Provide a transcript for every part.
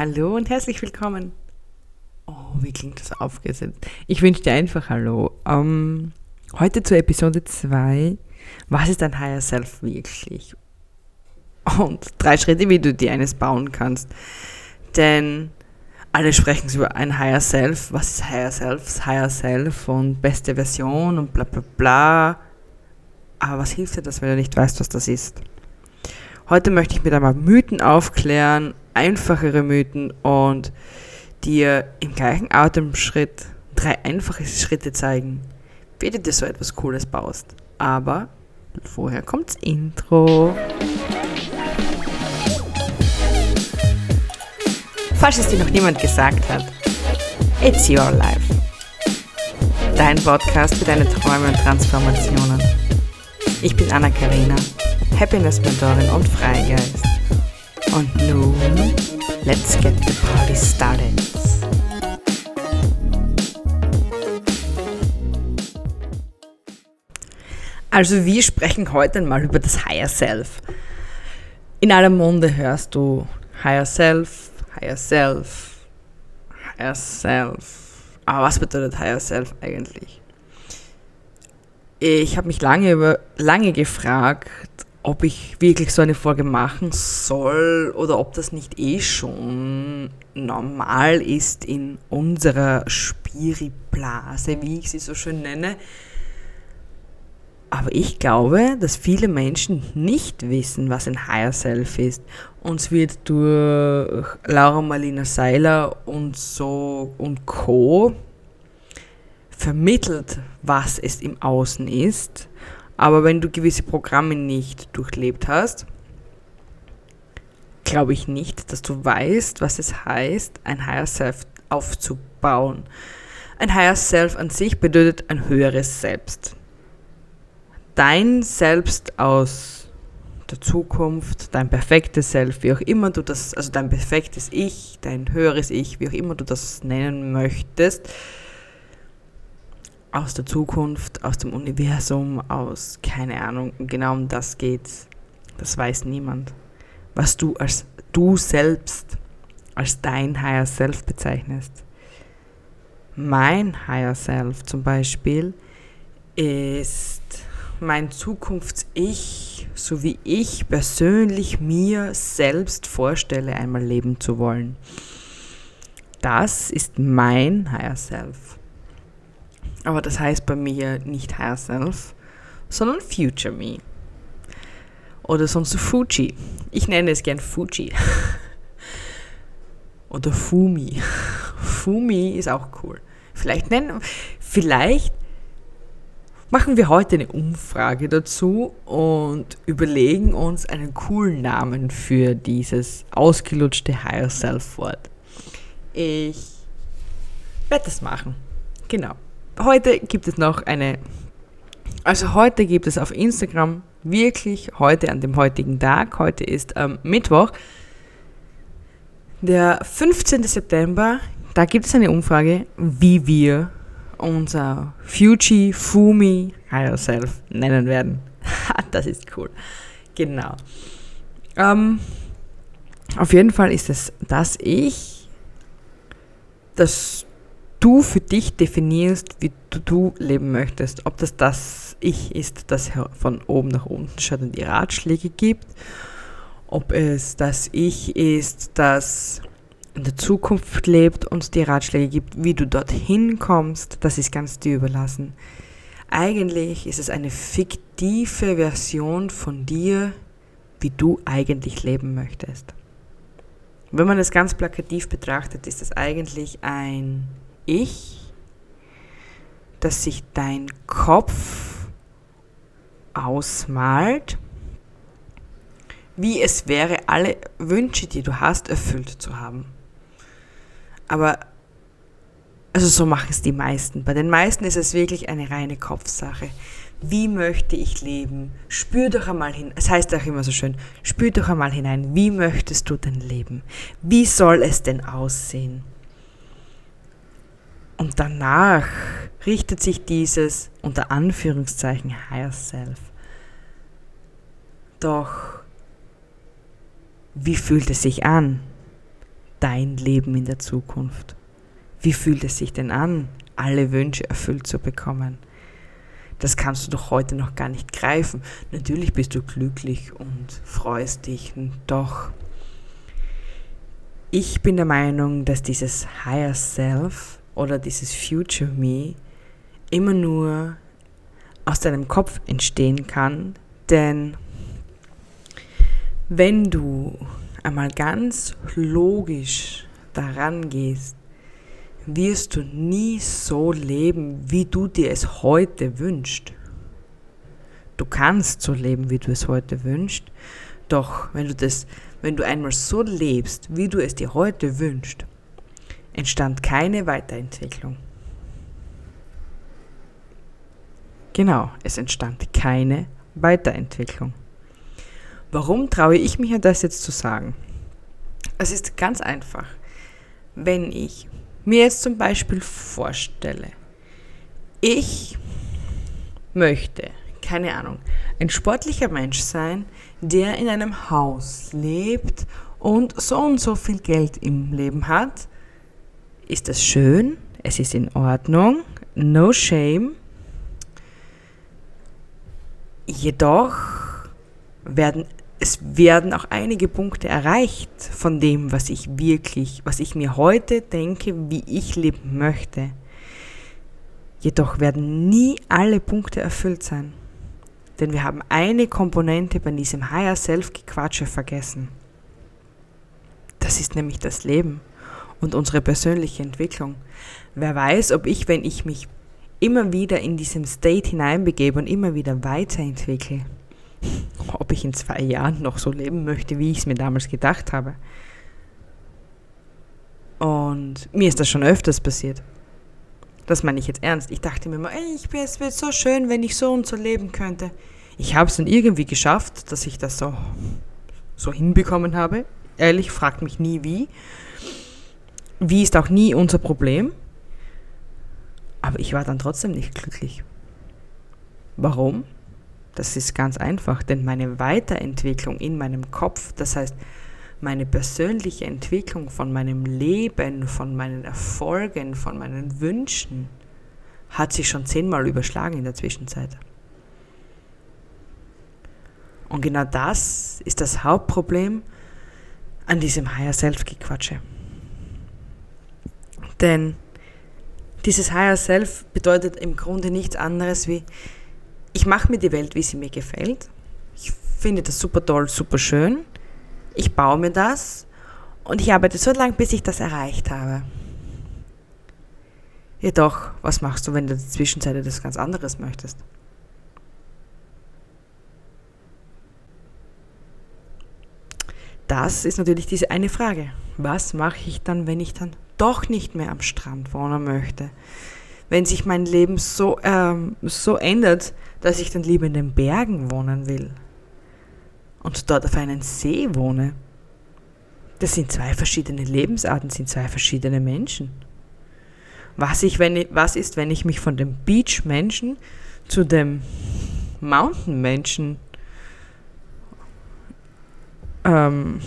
Hallo und herzlich willkommen. Oh, wie klingt das aufgesetzt? Ich wünsche dir einfach Hallo. Um, heute zur Episode 2. Was ist dein Higher Self wirklich? Und drei Schritte, wie du dir eines bauen kannst. Denn alle sprechen über ein Higher Self. Was ist Higher Self? Higher Self und beste Version und bla bla bla. Aber was hilft dir das, wenn du nicht weißt, was das ist? Heute möchte ich mit einmal Mythen aufklären, einfachere Mythen und dir im gleichen Atemschritt drei einfache Schritte zeigen, wie du dir so etwas Cooles baust. Aber vorher kommt's Intro. Falls es dir noch niemand gesagt hat, it's your life. Dein Podcast für deine Träume und Transformationen. Ich bin Anna-Karina, Happiness-Mentorin und Freigeist. Und nun, let's get the party started. Also wir sprechen heute mal über das Higher Self. In aller Munde hörst du Higher Self, Higher Self, Higher Self. Aber was bedeutet Higher Self eigentlich? Ich habe mich lange, über, lange gefragt, ob ich wirklich so eine Folge machen soll oder ob das nicht eh schon normal ist in unserer Spiriblase, wie ich sie so schön nenne. Aber ich glaube, dass viele Menschen nicht wissen, was ein Higher Self ist. Uns wird durch Laura Marlina Seiler und so und Co. vermittelt, was es im Außen ist aber wenn du gewisse Programme nicht durchlebt hast, glaube ich nicht, dass du weißt, was es heißt, ein Higher Self aufzubauen. Ein Higher Self an sich bedeutet ein höheres Selbst. Dein Selbst aus der Zukunft, dein perfektes Self, wie auch immer du das, also dein perfektes Ich, dein höheres Ich, wie auch immer du das nennen möchtest, aus der Zukunft, aus dem Universum, aus keine Ahnung, genau um das geht's. Das weiß niemand. Was du als du selbst, als dein Higher Self bezeichnest. Mein Higher Self zum Beispiel ist mein Zukunfts-Ich, so wie ich persönlich mir selbst vorstelle, einmal leben zu wollen. Das ist mein Higher Self. Aber das heißt bei mir nicht Higher Self, sondern Future Me. Oder sonst Fuji. Ich nenne es gern Fuji. Oder Fumi. Fumi ist auch cool. Vielleicht nennen, vielleicht machen wir heute eine Umfrage dazu und überlegen uns einen coolen Namen für dieses ausgelutschte Higher Self Wort. Ich werde das machen. Genau heute gibt es noch eine, also heute gibt es auf Instagram wirklich heute an dem heutigen Tag, heute ist ähm, Mittwoch, der 15. September, da gibt es eine Umfrage, wie wir unser Fuji Fumi Higher Self nennen werden. das ist cool. Genau. Ähm, auf jeden Fall ist es, dass ich das du für dich definierst, wie du, du leben möchtest. Ob das das Ich ist, das von oben nach unten schaut und die Ratschläge gibt. Ob es das Ich ist, das in der Zukunft lebt und die Ratschläge gibt, wie du dorthin kommst, das ist ganz dir überlassen. Eigentlich ist es eine fiktive Version von dir, wie du eigentlich leben möchtest. Wenn man es ganz plakativ betrachtet, ist es eigentlich ein ich, dass sich dein Kopf ausmalt, wie es wäre, alle Wünsche, die du hast, erfüllt zu haben. Aber, also so machen es die meisten. Bei den meisten ist es wirklich eine reine Kopfsache. Wie möchte ich leben? Spür doch einmal hin. Es heißt auch immer so schön, spür doch einmal hinein. Wie möchtest du denn leben? Wie soll es denn aussehen? Und danach richtet sich dieses unter Anführungszeichen Higher Self. Doch wie fühlt es sich an? dein Leben in der Zukunft? Wie fühlt es sich denn an, alle Wünsche erfüllt zu bekommen? Das kannst du doch heute noch gar nicht greifen. Natürlich bist du glücklich und freust dich, doch ich bin der Meinung, dass dieses Higher Self oder dieses Future Me immer nur aus deinem Kopf entstehen kann, denn wenn du einmal ganz logisch daran gehst, wirst du nie so leben, wie du dir es heute wünschst. Du kannst so leben, wie du es heute wünschst, doch wenn du das, wenn du einmal so lebst, wie du es dir heute wünschst, entstand keine Weiterentwicklung. Genau, es entstand keine Weiterentwicklung. Warum traue ich mich das jetzt zu sagen? Es ist ganz einfach. Wenn ich mir jetzt zum Beispiel vorstelle, ich möchte, keine Ahnung, ein sportlicher Mensch sein, der in einem Haus lebt und so und so viel Geld im Leben hat, ist das schön, es ist in Ordnung, no shame. Jedoch werden es werden auch einige Punkte erreicht von dem, was ich wirklich, was ich mir heute denke, wie ich leben möchte. Jedoch werden nie alle Punkte erfüllt sein. Denn wir haben eine Komponente bei diesem Higher Self-Gequatsche vergessen. Das ist nämlich das Leben und unsere persönliche Entwicklung. Wer weiß, ob ich, wenn ich mich immer wieder in diesem State hineinbegebe und immer wieder weiterentwickle, ob ich in zwei Jahren noch so leben möchte, wie ich es mir damals gedacht habe. Und mir ist das schon öfters passiert. Das meine ich jetzt ernst. Ich dachte mir immer, ey, es wäre so schön, wenn ich so und so leben könnte. Ich habe es dann irgendwie geschafft, dass ich das so, so hinbekommen habe. Ehrlich, fragt mich nie wie. Wie ist auch nie unser Problem. Aber ich war dann trotzdem nicht glücklich. Warum? Das ist ganz einfach, denn meine Weiterentwicklung in meinem Kopf, das heißt meine persönliche Entwicklung von meinem Leben, von meinen Erfolgen, von meinen Wünschen, hat sich schon zehnmal überschlagen in der Zwischenzeit. Und genau das ist das Hauptproblem an diesem Higher Self-Gequatsche. Denn dieses Higher Self bedeutet im Grunde nichts anderes wie, ich mache mir die Welt, wie sie mir gefällt. Ich finde das super toll, super schön. Ich baue mir das und ich arbeite so lange, bis ich das erreicht habe. Jedoch, was machst du, wenn du in der Zwischenzeit etwas ganz anderes möchtest? Das ist natürlich diese eine Frage. Was mache ich dann, wenn ich dann doch nicht mehr am Strand wohnen möchte? Wenn sich mein Leben so, ähm, so ändert, dass ich dann lieber in den Bergen wohnen will und dort auf einem See wohne. Das sind zwei verschiedene Lebensarten, sind zwei verschiedene Menschen. Was, ich, wenn ich, was ist, wenn ich mich von dem Beach-Menschen zu dem Mountain-Menschen ähm,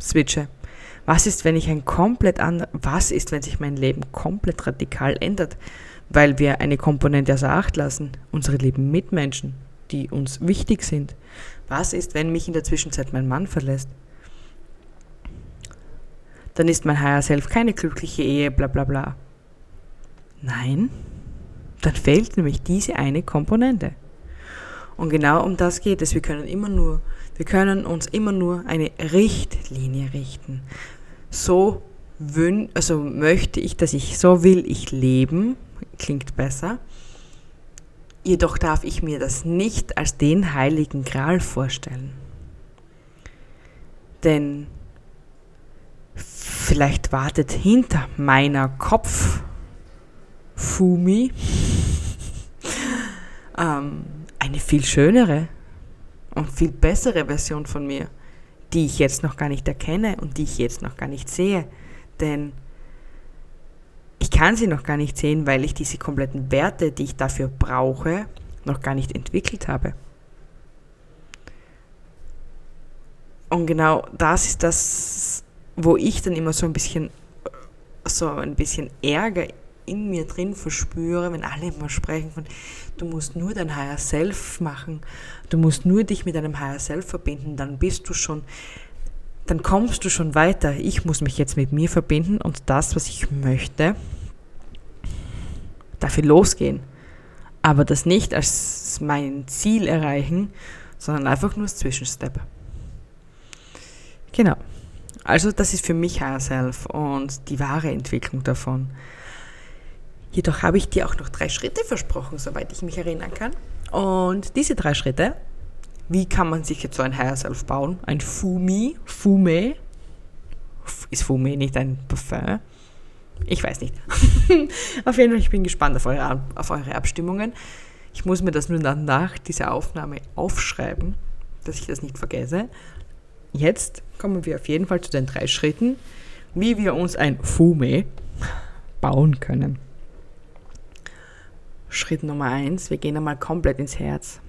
switche? Was ist, wenn ich ein komplett anderes, was ist, wenn sich mein Leben komplett radikal ändert? weil wir eine Komponente außer Acht lassen, unsere lieben Mitmenschen, die uns wichtig sind. Was ist, wenn mich in der Zwischenzeit mein Mann verlässt? Dann ist mein Higher Self keine glückliche Ehe, bla bla bla. Nein, dann fehlt nämlich diese eine Komponente. Und genau um das geht es. Wir können immer nur, wir können uns immer nur eine Richtlinie richten. So wün also möchte ich, dass ich, so will ich leben, klingt besser. Jedoch darf ich mir das nicht als den heiligen Gral vorstellen. Denn vielleicht wartet hinter meiner Kopf Fumi ähm, eine viel schönere und viel bessere Version von mir, die ich jetzt noch gar nicht erkenne und die ich jetzt noch gar nicht sehe. Denn ich kann sie noch gar nicht sehen, weil ich diese kompletten Werte, die ich dafür brauche, noch gar nicht entwickelt habe. Und genau das ist das, wo ich dann immer so ein bisschen, so ein bisschen Ärger in mir drin verspüre, wenn alle immer sprechen von, du musst nur dein Higher Self machen, du musst nur dich mit deinem Higher Self verbinden, dann bist du schon, dann kommst du schon weiter. Ich muss mich jetzt mit mir verbinden und das, was ich möchte, dafür losgehen. Aber das nicht als mein Ziel erreichen, sondern einfach nur als Zwischenstep. Genau. Also das ist für mich Higher Self und die wahre Entwicklung davon. Jedoch habe ich dir auch noch drei Schritte versprochen, soweit ich mich erinnern kann. Und diese drei Schritte, wie kann man sich jetzt so ein Higher Self bauen? Ein Fumi, Fume. Ist Fume nicht ein Parfum? Ich weiß nicht. auf jeden Fall, ich bin gespannt auf eure, auf eure Abstimmungen. Ich muss mir das nur dann nach dieser Aufnahme aufschreiben, dass ich das nicht vergesse. Jetzt kommen wir auf jeden Fall zu den drei Schritten, wie wir uns ein Fume bauen können. Schritt Nummer eins, wir gehen einmal komplett ins Herz.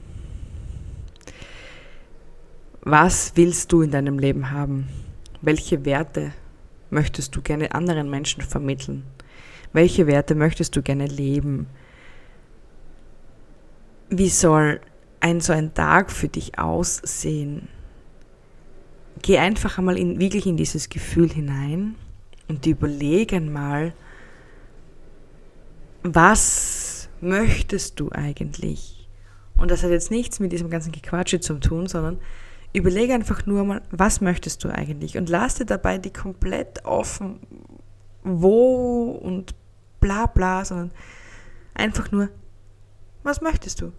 Was willst du in deinem Leben haben? Welche Werte möchtest du gerne anderen Menschen vermitteln? Welche Werte möchtest du gerne leben? Wie soll ein so ein Tag für dich aussehen? Geh einfach einmal in, wirklich in dieses Gefühl hinein und überlege einmal, was möchtest du eigentlich? Und das hat jetzt nichts mit diesem ganzen Gequatsche zu tun, sondern überlege einfach nur mal, was möchtest du eigentlich? Und lass dir dabei die komplett offen, wo und bla bla, sondern einfach nur, was möchtest du?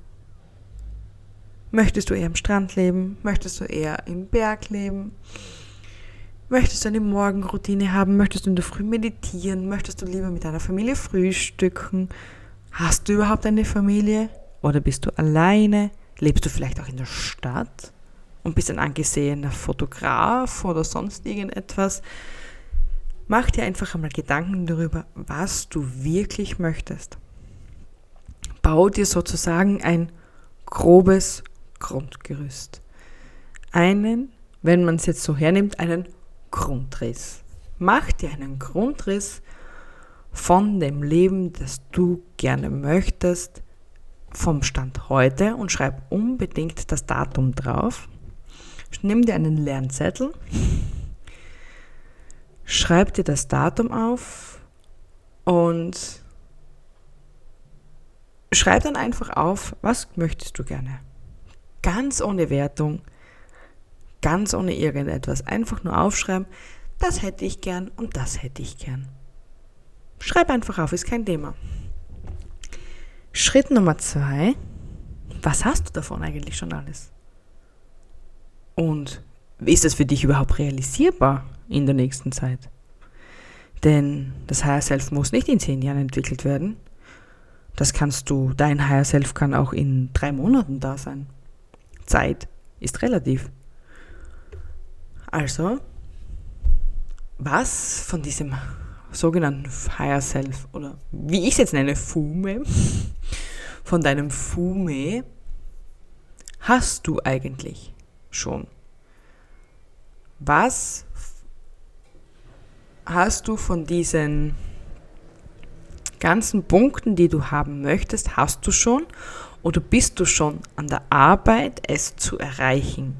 Möchtest du eher am Strand leben? Möchtest du eher im Berg leben? Möchtest du eine Morgenroutine haben? Möchtest du in der Früh meditieren? Möchtest du lieber mit deiner Familie frühstücken? Hast du überhaupt eine Familie? Oder bist du alleine? Lebst du vielleicht auch in der Stadt und bist ein angesehener Fotograf oder sonst irgendetwas? Mach dir einfach einmal Gedanken darüber, was du wirklich möchtest. Bau dir sozusagen ein grobes Grundgerüst. Einen, wenn man es jetzt so hernimmt, einen Grundriss. Mach dir einen Grundriss von dem Leben, das du gerne möchtest, vom Stand heute und schreib unbedingt das Datum drauf. Nimm dir einen leeren Zettel, schreib dir das Datum auf und schreib dann einfach auf, was möchtest du gerne ganz ohne Wertung, ganz ohne irgendetwas. Einfach nur aufschreiben, das hätte ich gern und das hätte ich gern. Schreib einfach auf, ist kein Thema. Schritt Nummer zwei, was hast du davon eigentlich schon alles? Und ist das für dich überhaupt realisierbar in der nächsten Zeit? Denn das Higher Self muss nicht in zehn Jahren entwickelt werden. Das kannst du, dein Higher Self kann auch in drei Monaten da sein. Zeit ist relativ. Also, was von diesem sogenannten Higher Self oder wie ich es jetzt nenne, Fume, von deinem Fume hast du eigentlich schon? Was hast du von diesen ganzen Punkten, die du haben möchtest, hast du schon oder bist du schon an der Arbeit, es zu erreichen?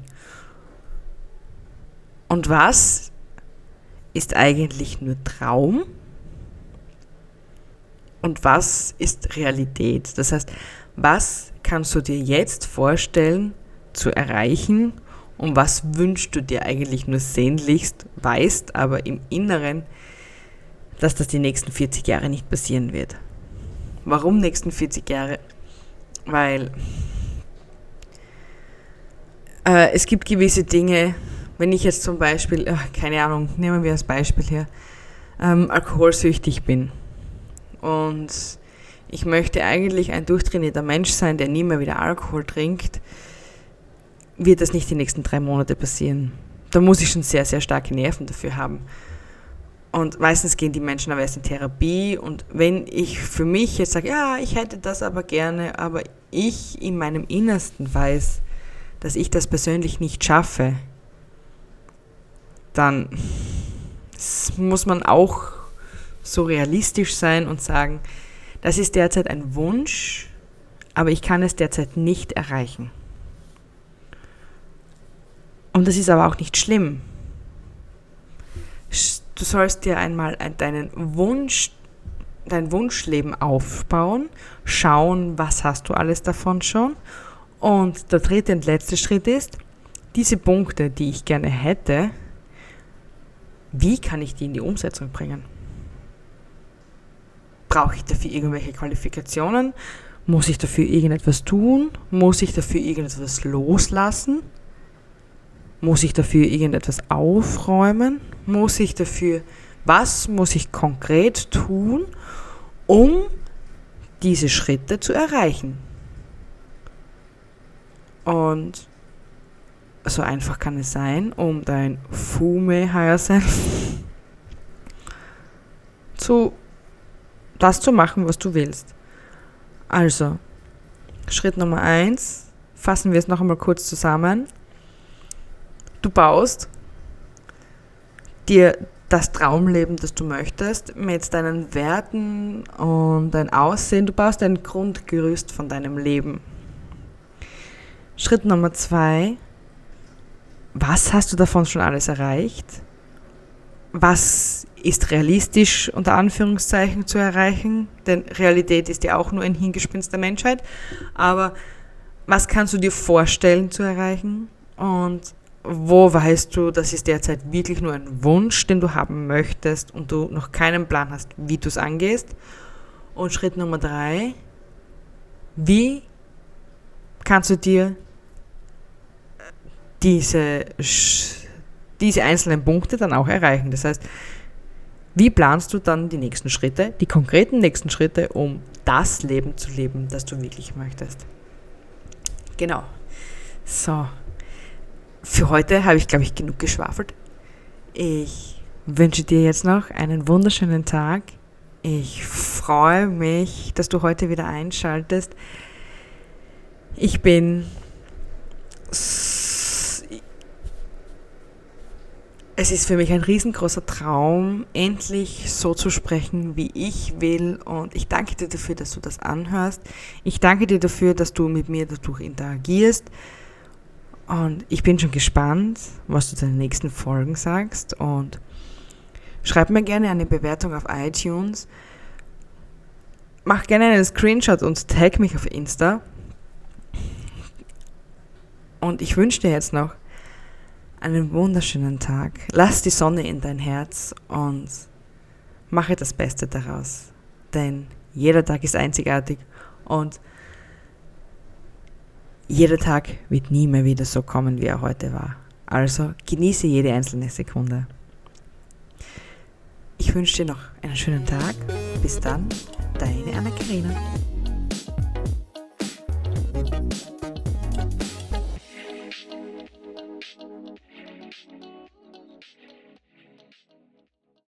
Und was ist eigentlich nur Traum? Und was ist Realität? Das heißt, was kannst du dir jetzt vorstellen zu erreichen und was wünschst du dir eigentlich nur sehnlichst, weißt aber im Inneren, dass das die nächsten 40 Jahre nicht passieren wird. Warum nächsten 40 Jahre? weil äh, es gibt gewisse Dinge, wenn ich jetzt zum Beispiel, ach, keine Ahnung, nehmen wir als Beispiel hier, ähm, alkoholsüchtig bin und ich möchte eigentlich ein durchtrainierter Mensch sein, der nie mehr wieder Alkohol trinkt, wird das nicht die nächsten drei Monate passieren. Da muss ich schon sehr, sehr starke Nerven dafür haben. Und meistens gehen die Menschen aber erst in Therapie. Und wenn ich für mich jetzt sage, ja, ich hätte das aber gerne, aber ich in meinem Innersten weiß, dass ich das persönlich nicht schaffe, dann muss man auch so realistisch sein und sagen, das ist derzeit ein Wunsch, aber ich kann es derzeit nicht erreichen. Und das ist aber auch nicht schlimm. Du sollst dir einmal deinen Wunsch, dein Wunschleben aufbauen, schauen, was hast du alles davon schon. Und der dritte und letzte Schritt ist, diese Punkte, die ich gerne hätte, wie kann ich die in die Umsetzung bringen? Brauche ich dafür irgendwelche Qualifikationen? Muss ich dafür irgendetwas tun? Muss ich dafür irgendetwas loslassen? Muss ich dafür irgendetwas aufräumen? Muss ich dafür, was muss ich konkret tun, um diese Schritte zu erreichen? Und so einfach kann es sein, um dein Fume Higher Self zu das zu machen, was du willst. Also, Schritt Nummer eins, fassen wir es noch einmal kurz zusammen. Du baust dir das Traumleben, das du möchtest, mit deinen Werten und dein Aussehen. Du baust ein Grundgerüst von deinem Leben. Schritt Nummer zwei, was hast du davon schon alles erreicht? Was ist realistisch unter Anführungszeichen zu erreichen? Denn Realität ist ja auch nur ein Hingespinst der Menschheit. Aber was kannst du dir vorstellen zu erreichen? Und wo weißt du, das ist derzeit wirklich nur ein Wunsch, den du haben möchtest und du noch keinen Plan hast, wie du es angehst? Und Schritt Nummer drei, wie kannst du dir diese, diese einzelnen Punkte dann auch erreichen. Das heißt, wie planst du dann die nächsten Schritte, die konkreten nächsten Schritte, um das Leben zu leben, das du wirklich möchtest? Genau. So. Für heute habe ich, glaube ich, genug geschwafelt. Ich wünsche dir jetzt noch einen wunderschönen Tag. Ich freue mich, dass du heute wieder einschaltest. Ich bin es ist für mich ein riesengroßer Traum, endlich so zu sprechen, wie ich will. Und ich danke dir dafür, dass du das anhörst. Ich danke dir dafür, dass du mit mir dadurch interagierst. Und ich bin schon gespannt, was du zu den nächsten Folgen sagst. Und schreib mir gerne eine Bewertung auf iTunes. Mach gerne einen Screenshot und tag mich auf Insta. Und ich wünsche dir jetzt noch einen wunderschönen Tag. Lass die Sonne in dein Herz und mache das Beste daraus. Denn jeder Tag ist einzigartig und jeder Tag wird nie mehr wieder so kommen, wie er heute war. Also genieße jede einzelne Sekunde. Ich wünsche dir noch einen schönen Tag. Bis dann, deine Anna-Karina.